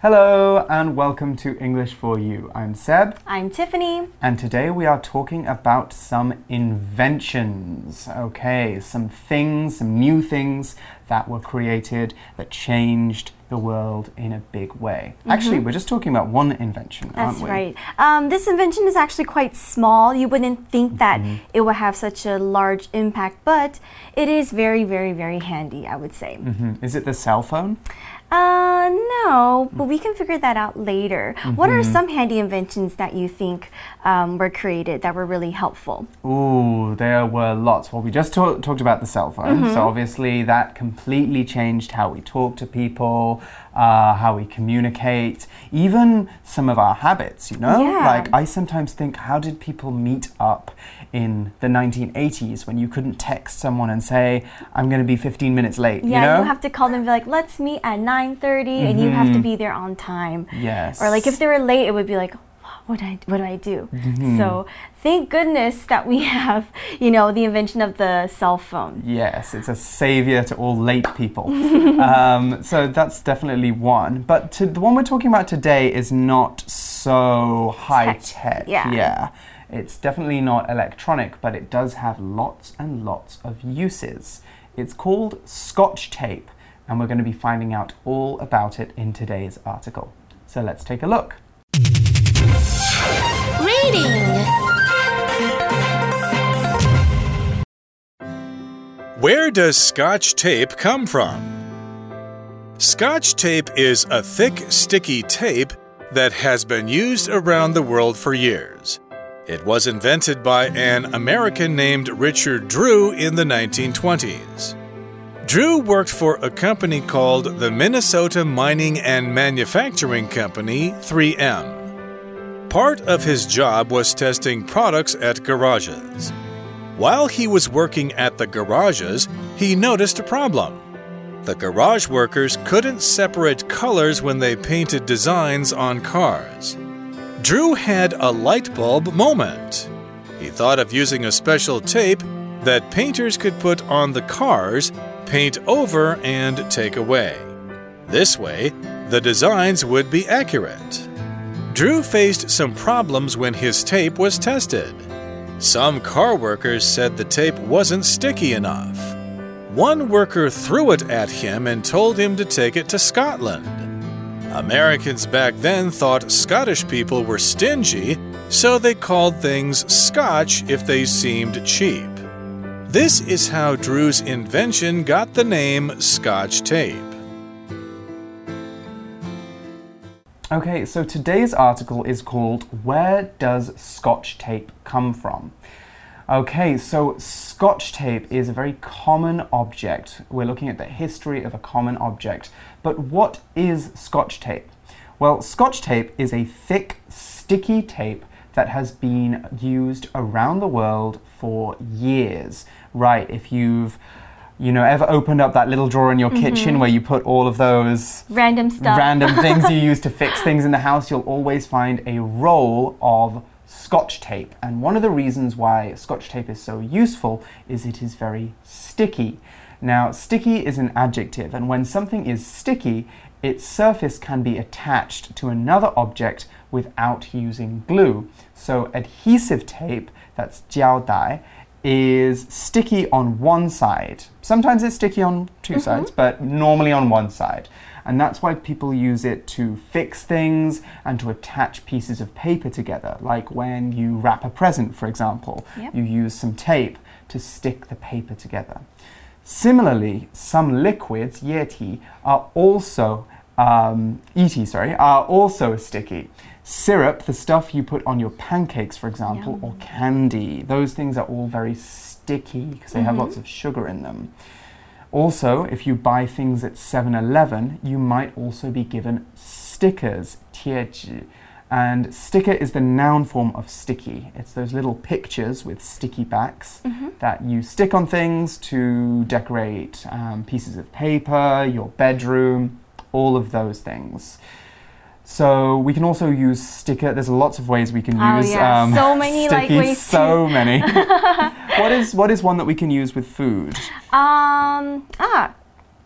Hello and welcome to English for You. I'm Seb. I'm Tiffany. And today we are talking about some inventions. Okay, some things, some new things that were created that changed the world in a big way. Mm -hmm. Actually, we're just talking about one invention, That's aren't we? That's right. Um, this invention is actually quite small. You wouldn't think that mm -hmm. it would have such a large impact, but it is very, very, very handy, I would say. Mm -hmm. Is it the cell phone? Uh, no, but we can figure that out later. Mm -hmm. What are mm-hmm. some handy inventions that you think um, were created that were really helpful? Ooh, there were lots. Well, we just talk talked about the cell phone, mm -hmm. so obviously that completely changed how we talk to people, uh, how we communicate, even some of our habits, you know? Yeah. Like, I sometimes think, how did people meet up in the 1980s when you couldn't text someone and say, I'm going to be 15 minutes late? Yeah, you, know? you have to call them and be like, let's meet at 9.30 mm -hmm. and you have to mm-hmm. be there on time. Yes. Or like if they were late, it would be like, what do I what do I do? Mm -hmm. So thank goodness that we have, you know, the invention of the cell phone. Yes, it's a savior to all late people. um, so that's definitely one. But to, the one we're talking about today is not so high tech. tech. Yeah. yeah. It's definitely not electronic, but it does have lots and lots of uses. It's called Scotch tape, and we're going to be finding out all about it in today's article. So let's take a look. Reading Where does scotch tape come from? Scotch tape is a thick, sticky tape that has been used around the world for years. It was invented by an American named Richard Drew in the 1920s. Drew worked for a company called the Minnesota Mining and Manufacturing Company, 3M. Part of his job was testing products at garages. While he was working at the garages, he noticed a problem. The garage workers couldn't separate colors when they painted designs on cars. Drew had a light bulb moment. He thought of using a special tape that painters could put on the cars, paint over, and take away. This way, the designs would be accurate. Drew faced some problems when his tape was tested. Some car workers said the tape wasn't sticky enough. One worker threw it at him and told him to take it to Scotland. Americans back then thought Scottish people were stingy, so they called things Scotch if they seemed cheap. This is how Drew's invention got the name Scotch tape. Okay, so today's article is called Where Does Scotch Tape Come From? Okay, so Scotch tape is a very common object. We're looking at the history of a common object. But what is Scotch tape? Well, Scotch tape is a thick, sticky tape that has been used around the world for years. Right, if you've you know, ever opened up that little drawer in your mm -hmm. kitchen where you put all of those random stuff, random things you use to fix things in the house, you'll always find a roll of scotch tape. And one of the reasons why scotch tape is so useful is it is very sticky. Now, sticky is an adjective, and when something is sticky, its surface can be attached to another object without using glue. So, adhesive tape, that's 胶带, is sticky on one side. Sometimes it's sticky on 2 mm -hmm. sides, but normally on one side. And that's why people use it to fix things and to attach pieces of paper together. Like when you wrap a present, for example, yep. you use some tape to stick the paper together. Similarly, some liquids, yeti, are also um, iti, sorry, are also sticky. Syrup, the stuff you put on your pancakes, for example, Yum. or candy, those things are all very sticky because they mm -hmm. have mm-hmm. lots of sugar in them. Also, if you buy things at 7 Eleven, you might also be given stickers, 贴纸. And sticker is the noun form of sticky. It's those little pictures with sticky backs mm -hmm. that you stick on things to decorate um, pieces of paper, your bedroom, all of those things. So we can also use sticker. There's lots of ways we can oh, use yeah. um, so many sticky, like So many. what is what is one that we can use with food? Um ah.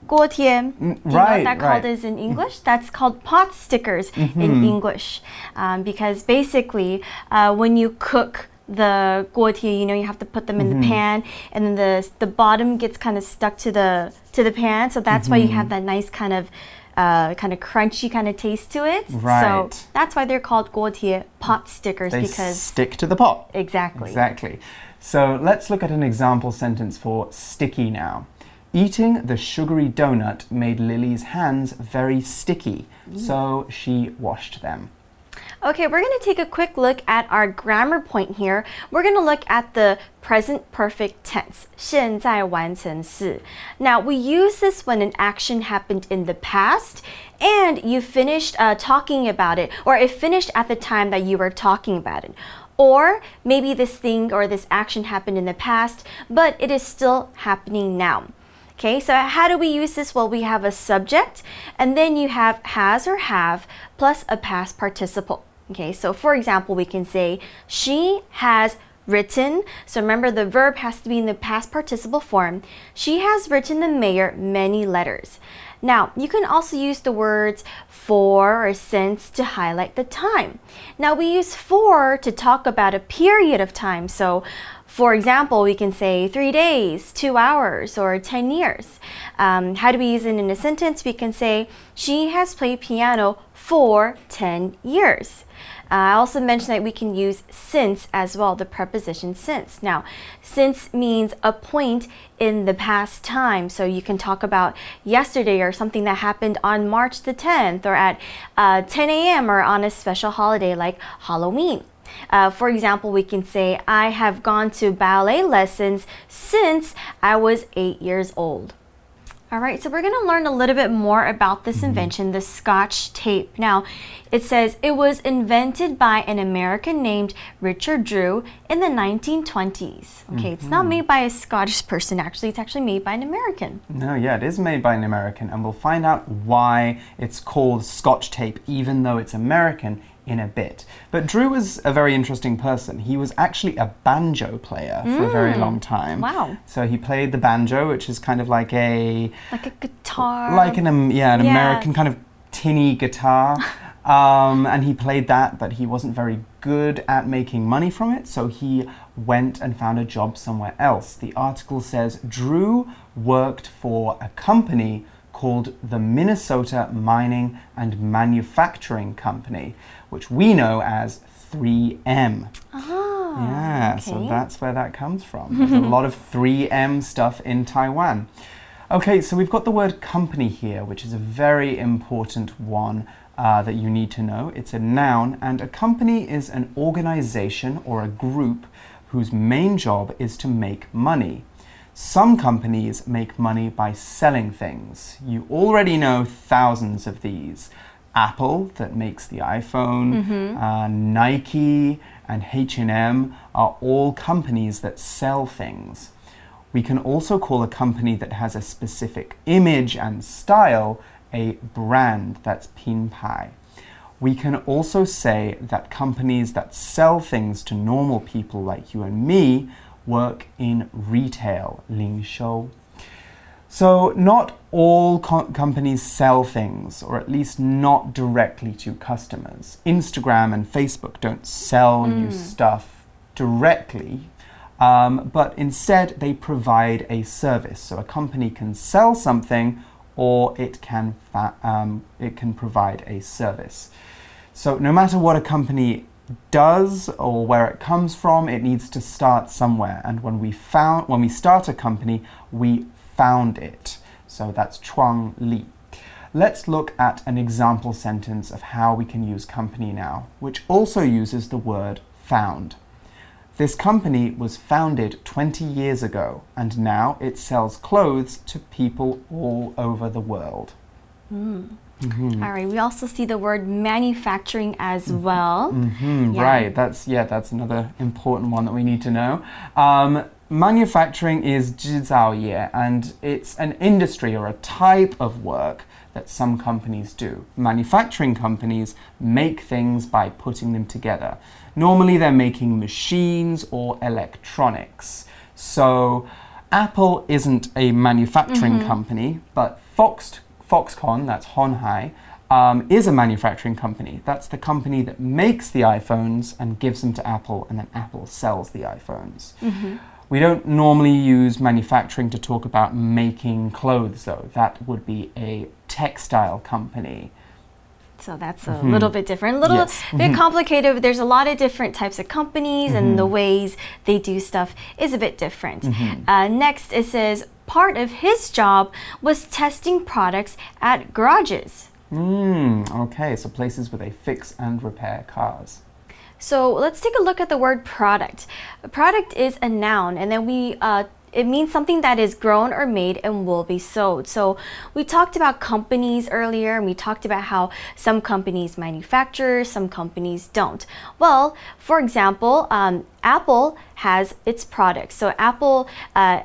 guotie. Mm, right, you know what that right. called is in mm-hmm. English? That's called pot stickers mm -hmm. in mm-hmm. English, um, because basically uh, when you cook the guotie, you know, you have to put them in mm -hmm. the mm-hmm. pan, and then the the bottom gets kind of stuck to the to the pan, so that's -hmm. why you have that nice kind of uh, kind of crunchy kind of taste to it. So Right. that's why they're called 锅贴 pot stickers They because stick to the pot. exactly. Exactly. So let's look at an example sentence for sticky now. Eating the sugary donut made Lily's hands very sticky, so she washed them. Okay, we're going to take a quick look at our grammar point here. We're going to look at the present perfect tense, 现在完成式. Now, we use this when an action happened in the past and you finished uh, talking about it, or it finished at the time that you were talking about it. Or maybe this thing or this action happened in the past, but it is still happening now. Okay, so how do we use this? Well, we have a subject, and then you have has or have plus a past participle. Okay, so for example, we can say, She has written. So remember, the verb has to be in the past participle form. She has written the mayor many letters. Now, you can also use the words for or since to highlight the time. Now, we use for to talk about a period of time. So, for example, we can say three days, two hours, or 10 years. Um, how do we use it in a sentence? We can say, She has played piano for 10 years. Uh, I also mentioned that we can use since as well, the preposition since. Now, since means a point in the past time. So you can talk about yesterday or something that happened on March the 10th or at uh, 10 a.m. or on a special holiday like Halloween. Uh, for example, we can say, I have gone to ballet lessons since I was eight years old. All right, so we're going to learn a little bit more about this invention, the Scotch tape. Now, it says it was invented by an American named Richard Drew in the 1920s. Okay, it's not made by a Scottish person, actually, it's actually made by an American. No, yeah, it is made by an American, and we'll find out why it's called Scotch tape, even though it's American, in a bit. But Drew was a very interesting person. He was actually a banjo player for a very long time. Wow. So he played the banjo, which is kind of like a Like a guitar. like an um, yeah an Yeah. American kind of tinny guitar. Um, and he played that, but he wasn't very good at making money from it, so he went and found a job somewhere else. The article says Drew worked for a company called the Minnesota Mining and Manufacturing Company, which we know as 3M. Ah, Yeah, so that's where that comes from. There's a lot of 3M stuff in Taiwan. Okay, so we've got the word company here, which is a very important one uh, that you need to know. It's a noun, and a company is an organization or a group whose main job is to make money. Some companies make money by selling things. You already know thousands of these. Apple, that makes the iPhone, uh, Nike, and H&M are all companies that sell things. We can also call a company that has a specific image and style a brand, that's pinpai. We can also say that companies that sell things to normal people like you and me work in retail, 零售. So, not all co- companies sell things, or at least not directly to customers. Instagram and Facebook don't sell you stuff directly, um, but instead they provide a service. So, a company can sell something, or it can um, it can provide a service. So, no matter what a company does or where it comes from, it needs to start somewhere. And when we found when we start a company, we found it. So that's chuang li. Let's look at an example sentence of how we can use company now, which also uses the word found. This company was founded 20 years ago, and now it sells clothes to people all over the world. Hmm. All right, we also see the word manufacturing as well. Hmm, Yeah. Right, that's yeah, that's another important one that we need to know. Um, manufacturing is 制造业, and it's an industry or a type of work that some companies do. Manufacturing companies make things by putting them together. Normally, they're making machines or electronics. So, Apple isn't a manufacturing company, but Fox, Foxconn, that's Honhai, um, is a manufacturing company. That's the company that makes the iPhones and gives them to Apple, and then Apple sells the iPhones. Mm-hmm. We don't normally use manufacturing to talk about making clothes, though. That would be a textile company. So that's a mm-hmm. little bit different, a little Yes. bit mm-hmm. complicated. There's a lot of different types of companies, and the ways they do stuff is a bit different. Uh, next, it says part of his job was testing products at garages. Hmm, okay, so places where they fix and repair cars. So let's take a look at the word product. A product is a noun, and then we uh, it means something that is grown or made and will be sold. So we talked about companies earlier, and we talked about how some companies manufacture, some companies don't. Well, for example, um, Apple has its products. So Apple. Uh,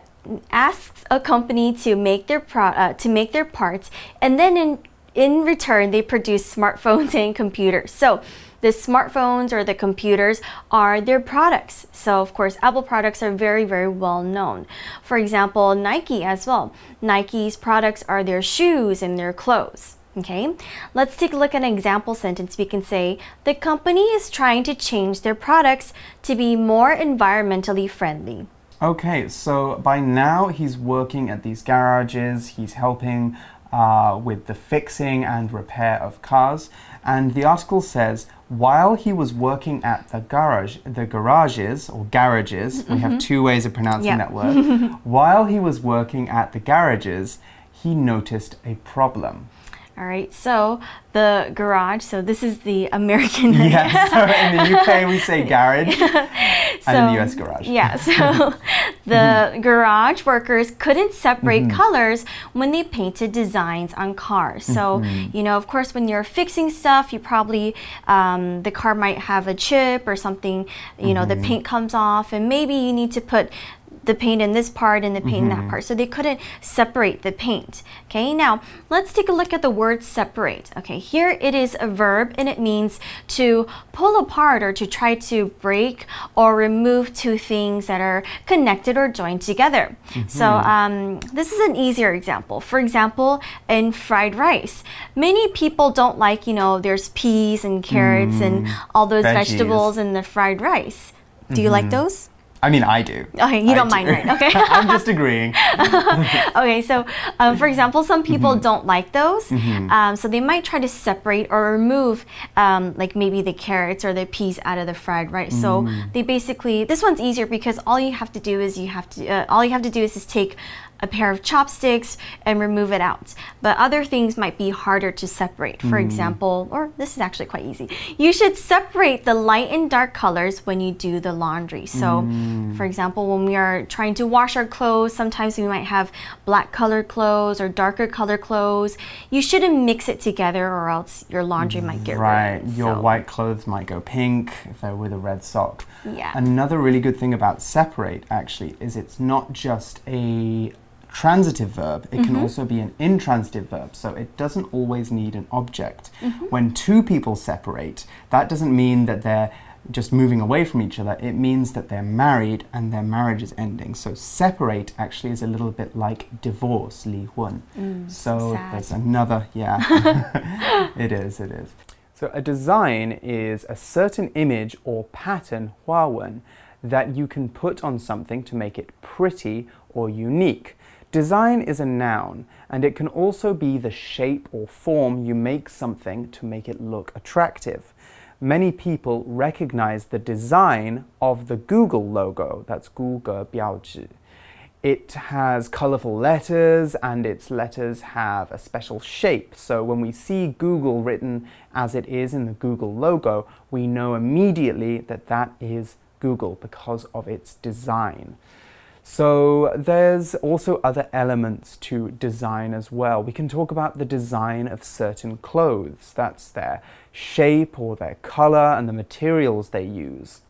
asks a company to make their pro- uh, to make their parts and then in in return they produce smartphones and computers. So the smartphones or the computers are their products. So of course apple products are very very well known. For example nike as well. Nike's products are their shoes and their clothes Okay, let's take a look at an example sentence. We can say, The company is trying to change their products to be more environmentally friendly. Okay, so by now he's working at these garages, he's helping uh, with the fixing and repair of cars. And the article says, while he was working at the garage, the garages or garages, we have two ways of pronouncing that word. while he was working at the garages, he noticed a problem. All right, so the garage, so this is the American. Yes, so in the UK we say garage, and in the US garage. Yeah, so the garage workers couldn't separate Mm-hmm. colors when they painted designs on cars. So, Mm-hmm. you know, of course, when you're fixing stuff, you probably, um, the car might have a chip or something, you know, Mm-hmm. the paint comes off, and maybe you need to put the paint in this part and the paint in Mm-hmm. that part. So they couldn't separate the paint. Okay, now let's take a look at the word separate. Okay, here it is a verb and it means to pull apart or to try to break or remove two things that are connected or joined together. So um, this is an easier example. For example, in fried rice, many people don't like, you know, there's peas and carrots and all those Veggies. vegetables in the fried rice. Do you like those? I mean, I do. Okay, you I don't do. mind, right? Okay. I'm just agreeing. okay, so um, for example, some people Mm-hmm. don't like those, um, so they might try to separate or remove, um, like maybe the carrots or the peas out of the fried rice. So Mm. they basically this one's easier because all you have to do is you have to uh, all you have to do is just take a pair of chopsticks and remove it out. But other things might be harder to separate. For hmm. example, or this is actually quite easy. You should separate the light and dark colors when you do the laundry. So, hmm. for example, when we are trying to wash our clothes, sometimes we might have black colored clothes or darker colored clothes. You shouldn't mix it together or else your laundry might get Right, ruined. your So, white clothes might go pink if they're with a red sock. Yeah. Another really good thing about separate actually is it's not just a transitive verb, it mm -hmm. can mm-hmm. also be an intransitive verb. So it doesn't always need an object. Mm -hmm. When two people separate, that doesn't mean that they're just moving away from each other, it means that they're married and their marriage is ending. So separate actually is a little bit like divorce, li hun. Mm, so sad. there's another, yeah. it is, it is. So a design is a certain image or pattern, hua wen, that you can put on something to make it pretty or unique. Design is a noun, and it can also be the shape or form you make something to make it look attractive. Many people recognize the design of the Google logo, that's Google 标志. It has colorful letters and its letters have a special shape. So when we see Google written as it is in the Google logo, we know immediately that that is Google because of its design. So there's also other elements to design as well. We can talk about the design of certain clothes. That's their shape or their color and the materials they use.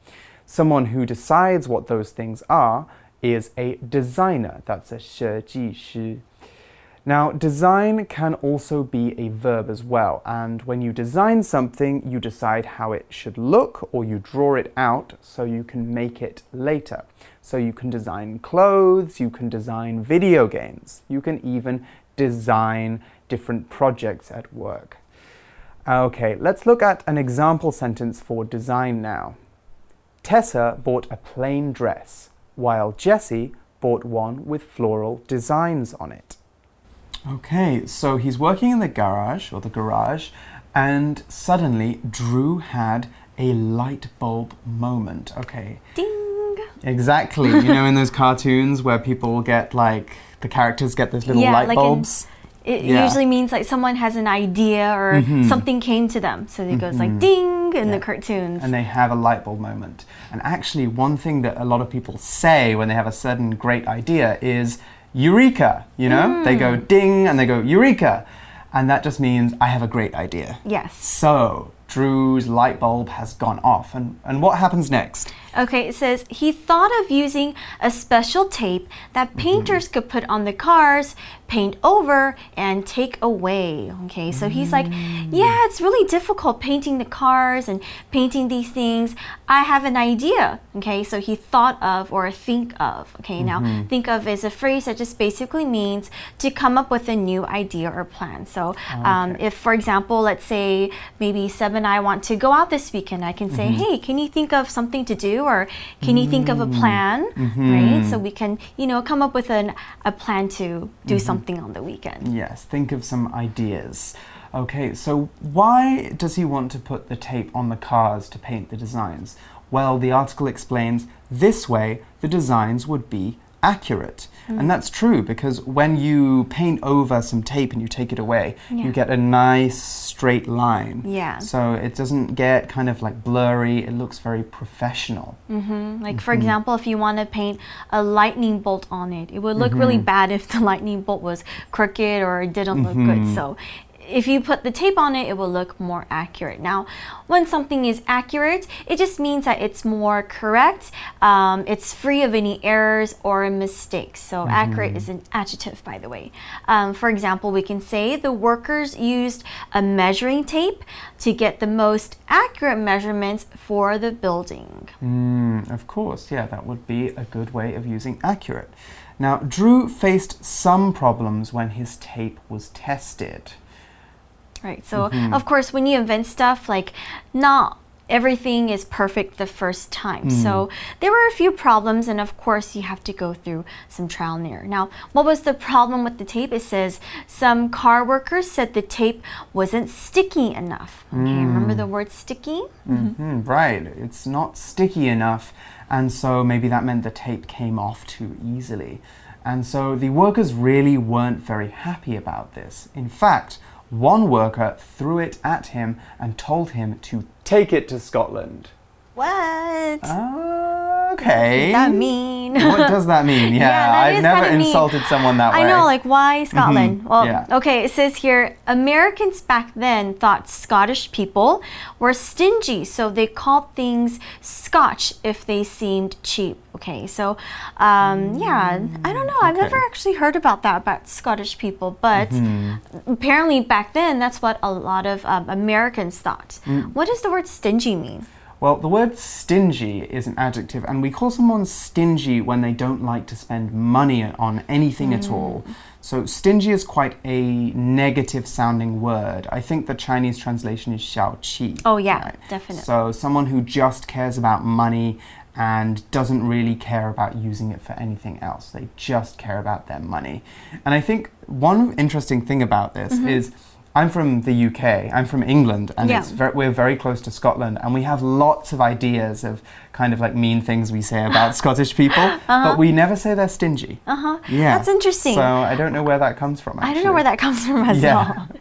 Someone who decides what those things are is a designer. That's a 设计师. Now, design can also be a verb as well, and when you design something, you decide how it should look or you draw it out so you can make it later. So you can design clothes, you can design video games, you can even design different projects at work. Okay, let's look at an example sentence for design now. Tessa bought a plain dress, while Jessie bought one with floral designs on it. Okay, so he's working in the garage or the garage, and suddenly Drew had a light bulb moment. Okay, Ding. exactly. you know, in those cartoons where people get like the characters get those little Yeah, light like in- bulbs. It Yeah. usually means like someone has an idea or mm-hmm. something came to them. So it goes like mm-hmm. ding in the cartoons. and they have a light bulb moment. And actually, one thing that a lot of people say when they have a certain great idea is Eureka! You know, they go hmm. ding and they go Eureka! And that just means I have a great idea. yes. So, Drew's light bulb has gone off. And, and what happens next? Okay, it says he thought of using a special tape that mm-hmm. painters could put on the cars, paint over, and take away. Okay, so he's like, mm. Yeah, it's really difficult painting the cars and painting these things. I have an idea. Okay, so he thought of or think of. Okay, now mm-hmm. think of is a phrase that just basically means to come up with a new idea or plan. So, oh, um, if for example, let's say maybe Seb and I want to go out this weekend, I can say, mm-hmm. Hey, can you think of something to do? Or can you think of a mm-hmm. plan? Right? So mm-hmm. we can, you know, come up with an, a plan to do mm-hmm. something on the weekend. Yes, think of some ideas. Okay, so why does he want to put the tape on the cars to paint the designs? Well, the article explains this way the designs would be accurate. And that's true because when you paint over some tape and you take it away, Yeah. you get a nice straight line. Yeah. So it doesn't get kind of like blurry, it looks very professional. hmm Like, for mm-hmm. example, if you want to paint a lightning bolt on it, it would look really mm-hmm. bad if the lightning bolt was crooked or it didn't look good. Mm-hmm. So, if you put the tape on it, it will look more accurate. Now, when something is accurate, it just means that it's more correct, um, it's free of any errors or mistakes. So, accurate is an adjective, by the way. Um, for example, we can say the workers used a measuring tape to get the most accurate measurements for the building. Mm, of course, yeah, that would be a good way of using accurate. Now, Drew faced some problems when his tape was tested. Right. So, mm-hmm. of course, when you invent stuff, like not everything is perfect the first time. Mm. So, there were a few problems, and of course, you have to go through some trial and error. Now, what was the problem with the tape? It says some car workers said the tape wasn't sticky enough. Okay, mm. remember the word sticky? Mhm, right, it's not sticky enough, and so maybe that meant the tape came off too easily. And so the workers really weren't very happy about this. In fact, one worker threw it at him and told him to take it to Scotland. What? Okay. does that mean? what does that mean? Yeah, that I've never kinda mean. insulted someone that way. I know, like why Scotland? Well, yeah. okay, it says here Americans back then thought Scottish people were stingy, so they called things Scotch if they seemed cheap. Okay, so um, yeah, I don't know. I've never actually heard about that about Scottish people, but apparently back then that's what a lot of um, Americans thought. What does the word stingy mean? Well, the word stingy is an adjective, and we call someone stingy when they don't like to spend money on anything at all. So, stingy is quite a negative sounding word. I think the Chinese translation is xiao qi. Oh, yeah, definitely. So, someone who just cares about money and doesn't really care about using it for anything else. They just care about their money. And I think one interesting thing about this Mm-hmm. is I'm from the UK, I'm from England, and Yeah. it's ver- we're very close to Scotland, and we have lots of ideas of kind of like mean things we say about Scottish people, but we never say they're stingy. Uh huh. Yeah. That's interesting. So I don't know where that comes from. I don't know where that comes from as Yeah. well.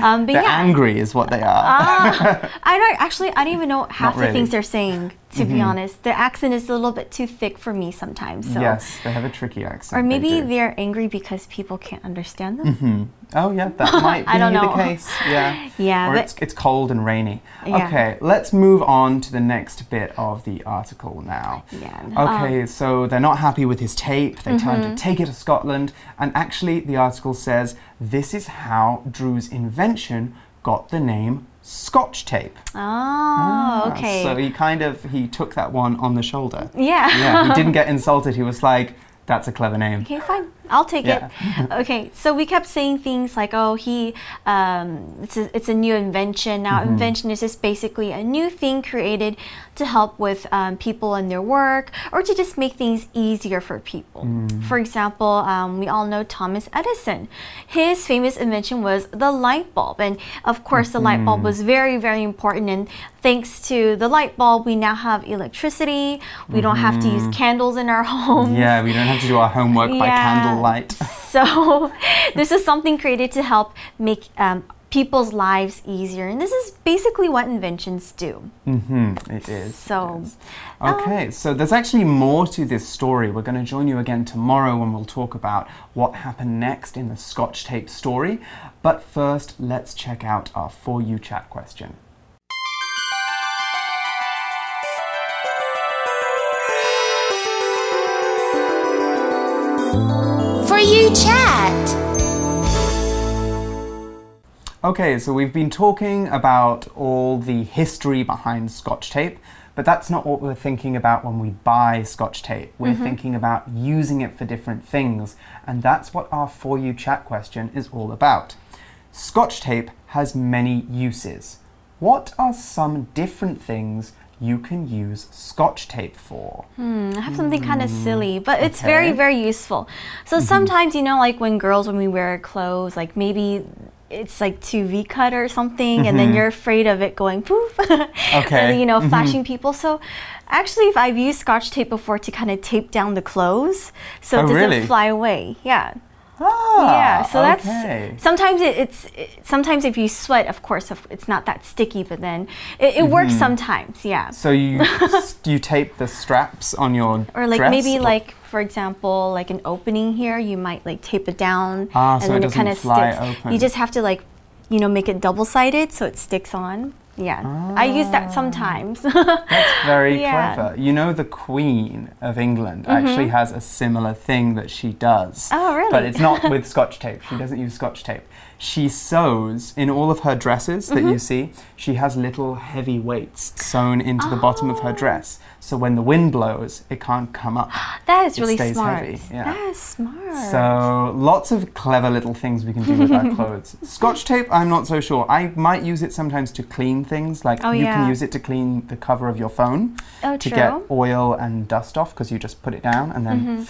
Um, but They're yeah. angry, is what they are. Ah, I don't actually. I don't even know half the really. Mm-hmm. things they're saying. To be honest, their accent is a little bit too thick for me sometimes. So. Yes, they have a tricky accent. Or maybe do. they're angry because people can't understand them. Mm -hmm. Oh yeah, that might be I don't the case. Yeah. Yeah, Or it's it's cold and rainy. Yeah. Okay, let's move on to the next bit of the article now. Yeah. Um, Okay, so they're not happy with his tape. They tell Mm-hmm. him to take it to Scotland, and actually, the article says this is how Drew's invention got the name Scotch tape. Oh, Ah, okay. So he kind of he took that one on the shoulder. yeah. Yeah, he didn't get insulted. He was like, That's a clever name. Okay, fine. I'll take Yeah. it. okay, so we kept saying things like, "Oh, he, um, it's a, it's a new invention." Now, Mm-hmm. invention is just basically a new thing created to help with um, people in their work or to just make things easier for people. Mm. For example, um, we all know Thomas Edison. His famous invention was the light bulb, and of course, the light Mm-hmm. bulb was very, very important. And thanks to the light bulb, we now have electricity. We don't have to use candles in our homes. Mm-hmm. Yeah, we don't have to do our homework by Yeah. Candlelight. So, this is something created to help make um, people's lives easier. And this is basically what inventions do. Mm-hmm, it is. So, it is. Okay, so there's actually more to this story. We're going to join you again tomorrow when we'll talk about what happened next in the Scotch tape story. But first, let's check out our For You chat question. For you chat. Okay, so we've been talking about all the history behind Scotch tape, but that's not what we're thinking about when we buy Scotch tape. We're mm-hmm. thinking about using it for different things, and that's what our For You chat question is all about. Scotch tape has many uses. What are some different things you can use Scotch tape for? I have something kind of silly, but it's very, Hmm. Okay. very useful. So, sometimes, you know, like when girls, when we wear clothes, like maybe it's like too V cut or something, and then you're afraid of it going poof. Mm-hmm. Okay. and, you know, flashing people. So, actually, if I've used scotch tape before to kind of tape down the clothes so Oh, it doesn't really? fly away. Yeah. Ah, yeah, so okay. that's sometimes it, it's it, sometimes if you sweat, of course, it's not that sticky, but then it, it works Mm-hmm. sometimes, yeah. So you you tape the straps on your Or like dress? maybe Or- like for example, like an opening here, you might like tape it down Ah, and so then it kind of sticks. open. You just have to like you know make it double sided so it sticks on. Yeah, I use that ah. sometimes. That's very Yeah. Clever. You know, the Queen of England mm-hmm. actually has a similar thing that she does. Oh, really? But it's not with Scotch tape. She doesn't use Scotch tape. She sews in all of her dresses that Mm-hmm. you see, she has little heavy weights sewn into the bottom of her Oh. dress. So when the wind blows, it can't come up. that is It really stays smart. heavy, yeah. That is smart. So lots of clever little things we can do with our clothes. Scotch tape, I'm not so sure. I might use it sometimes to clean things. Like Oh, you yeah. can use it to clean the cover of your phone Oh, to get oil and dust off because you just put it down and then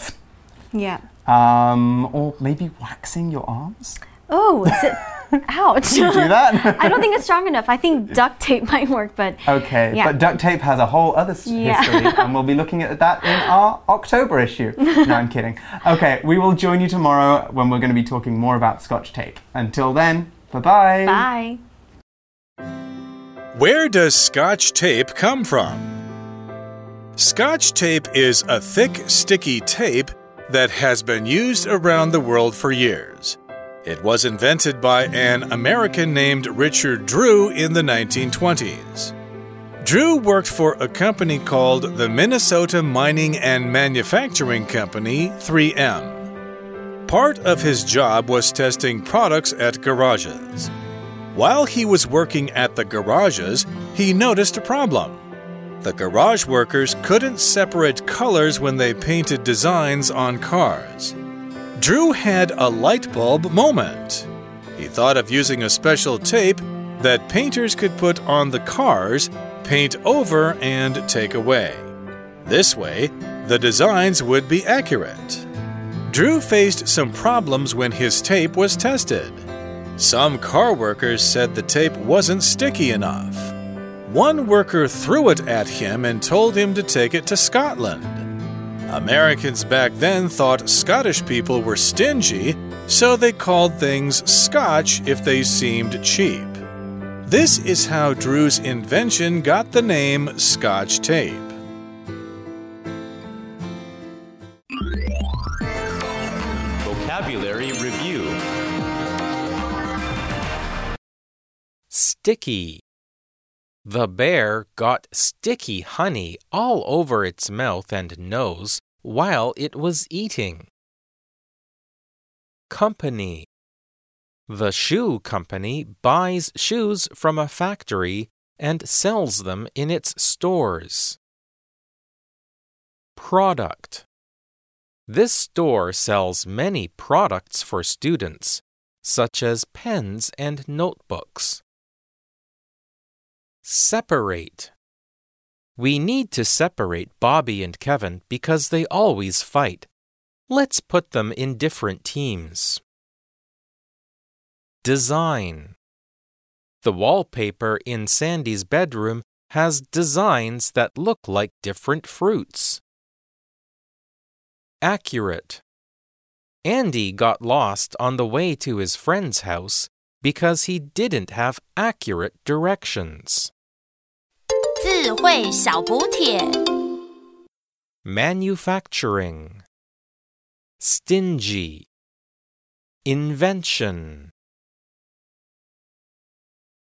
yeah. um, or maybe waxing your arms. Oh, is it? Ouch. Do you do that? I don't think it's strong enough. I think duct tape might work, but Okay, Yeah. but duct tape has a whole other s- Yeah. history, and we'll be looking at that in our October issue. No, I'm kidding. Okay, we will join you tomorrow when we're going to be talking more about Scotch tape. Until then, bye-bye. bye. Where does Scotch tape come from? Scotch tape is a thick, sticky tape that has been used around the world for years. It was invented by an American named Richard Drew in the 1920s. Drew worked for a company called the Minnesota Mining and Manufacturing Company, 3M. Part of his job was testing products at garages. While he was working at the garages, he noticed a problem. The garage workers couldn't separate colors when they painted designs on cars. Drew had a light bulb moment. He thought of using a special tape that painters could put on the cars, paint over, and take away. This way, the designs would be accurate. Drew faced some problems when his tape was tested. Some car workers said the tape wasn't sticky enough. One worker threw it at him and told him to take it to Scotland. Americans back then thought Scottish people were stingy, so they called things Scotch if they seemed cheap. This is how Drew's invention got the name Scotch tape. Vocabulary Review Sticky. The bear got sticky honey all over its mouth and nose while it was eating. Company. The shoe company buys shoes from a factory and sells them in its stores. Product. This store sells many products for students, such as pens and notebooks. Separate. We need to separate Bobby and Kevin because they always fight. Let's put them in different teams. Design. The wallpaper in Sandy's bedroom has designs that look like different fruits. Accurate. Andy got lost on the way to his friend's house because he didn't have accurate directions. 智慧小补帖。 Manufacturing. Stingy. Invention.